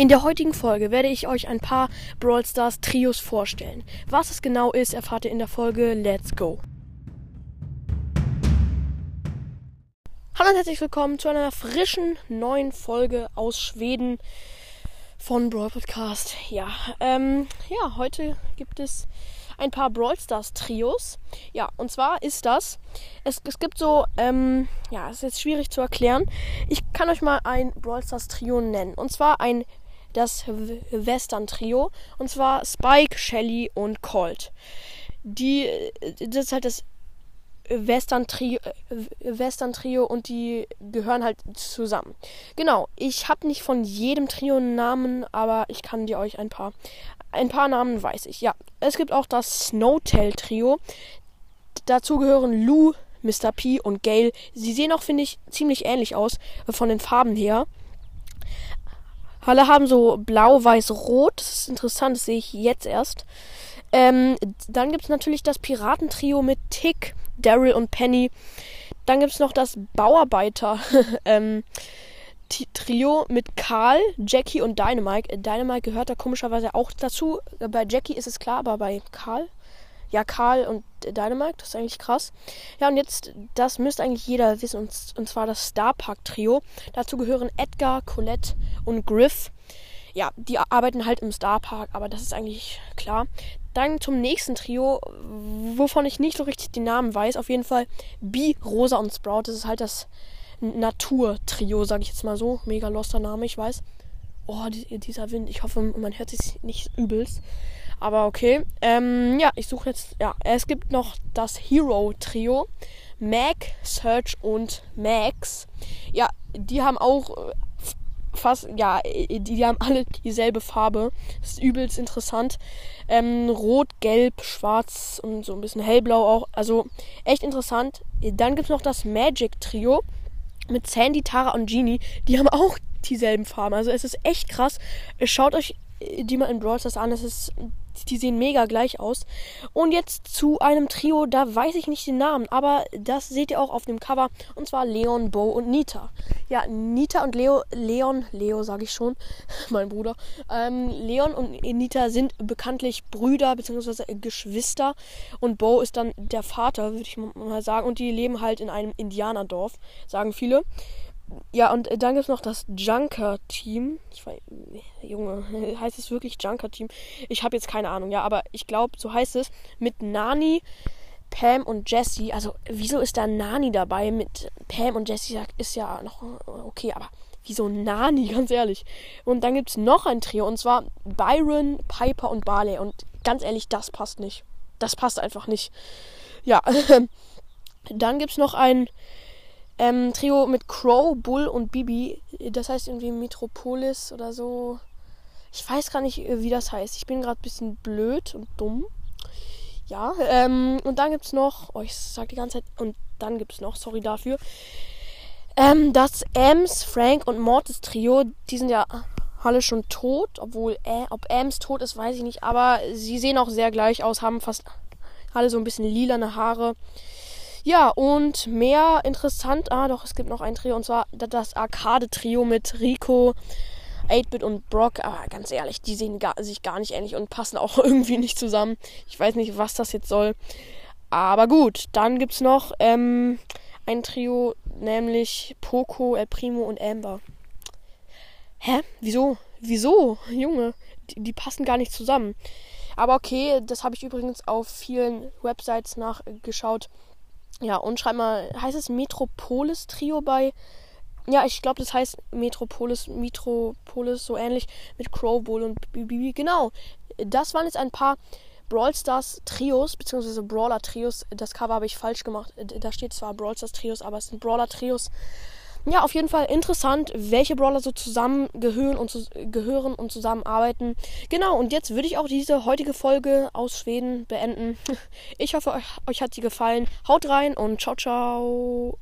In der heutigen Folge werde ich euch ein paar Brawl Stars Trios vorstellen. Was es genau ist, erfahrt ihr in der Folge Let's Go. Hallo und herzlich willkommen zu einer frischen neuen Folge aus Schweden von Brawl Podcast. Ja, ähm, ja, heute gibt es ein paar Brawl Stars Trios. Ja, und zwar ist das, es, es gibt so, ähm, ja, es ist jetzt schwierig zu erklären. Ich kann euch mal ein Brawl Stars Trio nennen. Und zwar ein das Western-Trio. Und zwar Spike, Shelly und Colt. Die, das ist halt das Western-Trio Western -Trio und die gehören halt zusammen. Genau, ich habe nicht von jedem Trio einen Namen, aber ich kann dir euch ein paar, ein paar Namen weiß ich. Ja, es gibt auch das Snowtail-Trio. Dazu gehören Lou, Mr. P und Gale. Sie sehen auch, finde ich, ziemlich ähnlich aus von den Farben her. Alle haben so blau, weiß, rot. Das ist interessant, das sehe ich jetzt erst. Ähm, dann gibt es natürlich das Piratentrio mit Tick, Daryl und Penny. Dann gibt es noch das Bauarbeiter ähm, Trio mit Karl, Jackie und Dynamite. Dynamite gehört da komischerweise auch dazu. Bei Jackie ist es klar, aber bei Karl ja, Karl und Dynamite, das ist eigentlich krass. Ja, und jetzt, das müsste eigentlich jeder wissen, und, und zwar das Star Park Trio. Dazu gehören Edgar, Colette und Griff. Ja, die arbeiten halt im Star Park, aber das ist eigentlich klar. Dann zum nächsten Trio, wovon ich nicht so richtig die Namen weiß. Auf jeden Fall B, Rosa und Sprout. Das ist halt das Natur-Trio, sag ich jetzt mal so. Mega loster Name, ich weiß. Oh, dieser Wind. Ich hoffe, man hört sich nicht übelst. Aber okay. Ähm, ja, ich suche jetzt. Ja, es gibt noch das Hero-Trio. Mac, Search und Max. Ja, die haben auch äh, fast, ja, die, die, haben alle dieselbe Farbe. Das ist übelst interessant. Ähm, Rot, Gelb, Schwarz und so ein bisschen hellblau auch. Also echt interessant. Dann gibt es noch das Magic Trio mit Sandy, Tara und Genie. Die haben auch dieselben Farben. Also es ist echt krass. Schaut euch die mal in Brawl Stars an. Es ist die sehen mega gleich aus. Und jetzt zu einem Trio, da weiß ich nicht den Namen, aber das seht ihr auch auf dem Cover. Und zwar Leon, Bo und Nita. Ja, Nita und Leo, Leon, Leo sage ich schon, mein Bruder. Ähm, Leon und Nita sind bekanntlich Brüder bzw. Geschwister. Und Bo ist dann der Vater, würde ich mal sagen. Und die leben halt in einem Indianerdorf, sagen viele. Ja, und dann gibt es noch das Junker-Team. Ich weiß, Junge, heißt es wirklich Junker-Team? Ich habe jetzt keine Ahnung, ja, aber ich glaube, so heißt es. Mit Nani, Pam und Jesse. Also, wieso ist da Nani dabei? Mit Pam und Jesse ist ja noch okay, aber wieso Nani, ganz ehrlich? Und dann gibt es noch ein Trio, und zwar Byron, Piper und Barley. Und ganz ehrlich, das passt nicht. Das passt einfach nicht. Ja, dann gibt es noch ein ähm, Trio mit Crow, Bull und Bibi. Das heißt irgendwie Metropolis oder so. Ich weiß gar nicht, äh, wie das heißt. Ich bin gerade ein bisschen blöd und dumm. Ja, ähm, und dann gibt es noch, oh, ich sag die ganze Zeit, und dann gibt es noch, sorry dafür, ähm, das Ems, Frank und Mortis Trio, die sind ja alle schon tot, obwohl, äh, ob Ems tot ist, weiß ich nicht, aber sie sehen auch sehr gleich aus, haben fast alle so ein bisschen lilane Haare. Ja, und mehr interessant, ah doch, es gibt noch ein Trio und zwar das Arcade-Trio mit Rico, 8-Bit und Brock. Aber ganz ehrlich, die sehen gar, sich gar nicht ähnlich und passen auch irgendwie nicht zusammen. Ich weiß nicht, was das jetzt soll. Aber gut, dann gibt es noch ähm, ein Trio, nämlich Poco, El Primo und Amber. Hä? Wieso? Wieso? Junge, die, die passen gar nicht zusammen. Aber okay, das habe ich übrigens auf vielen Websites nachgeschaut. Ja, und schreib mal, heißt es Metropolis Trio bei. Ja, ich glaube, das heißt Metropolis, Metropolis, so ähnlich mit Crow Bull und BB. Genau. Das waren jetzt ein paar Brawl Stars Trios, beziehungsweise Brawler Trios. Das Cover habe ich falsch gemacht. Da steht zwar Brawl Stars Trios, aber es sind Brawler Trios. Ja, auf jeden Fall interessant, welche Brawler so zusammengehören und, zu, gehören und zusammenarbeiten. Genau, und jetzt würde ich auch diese heutige Folge aus Schweden beenden. Ich hoffe, euch, euch hat sie gefallen. Haut rein und ciao, ciao.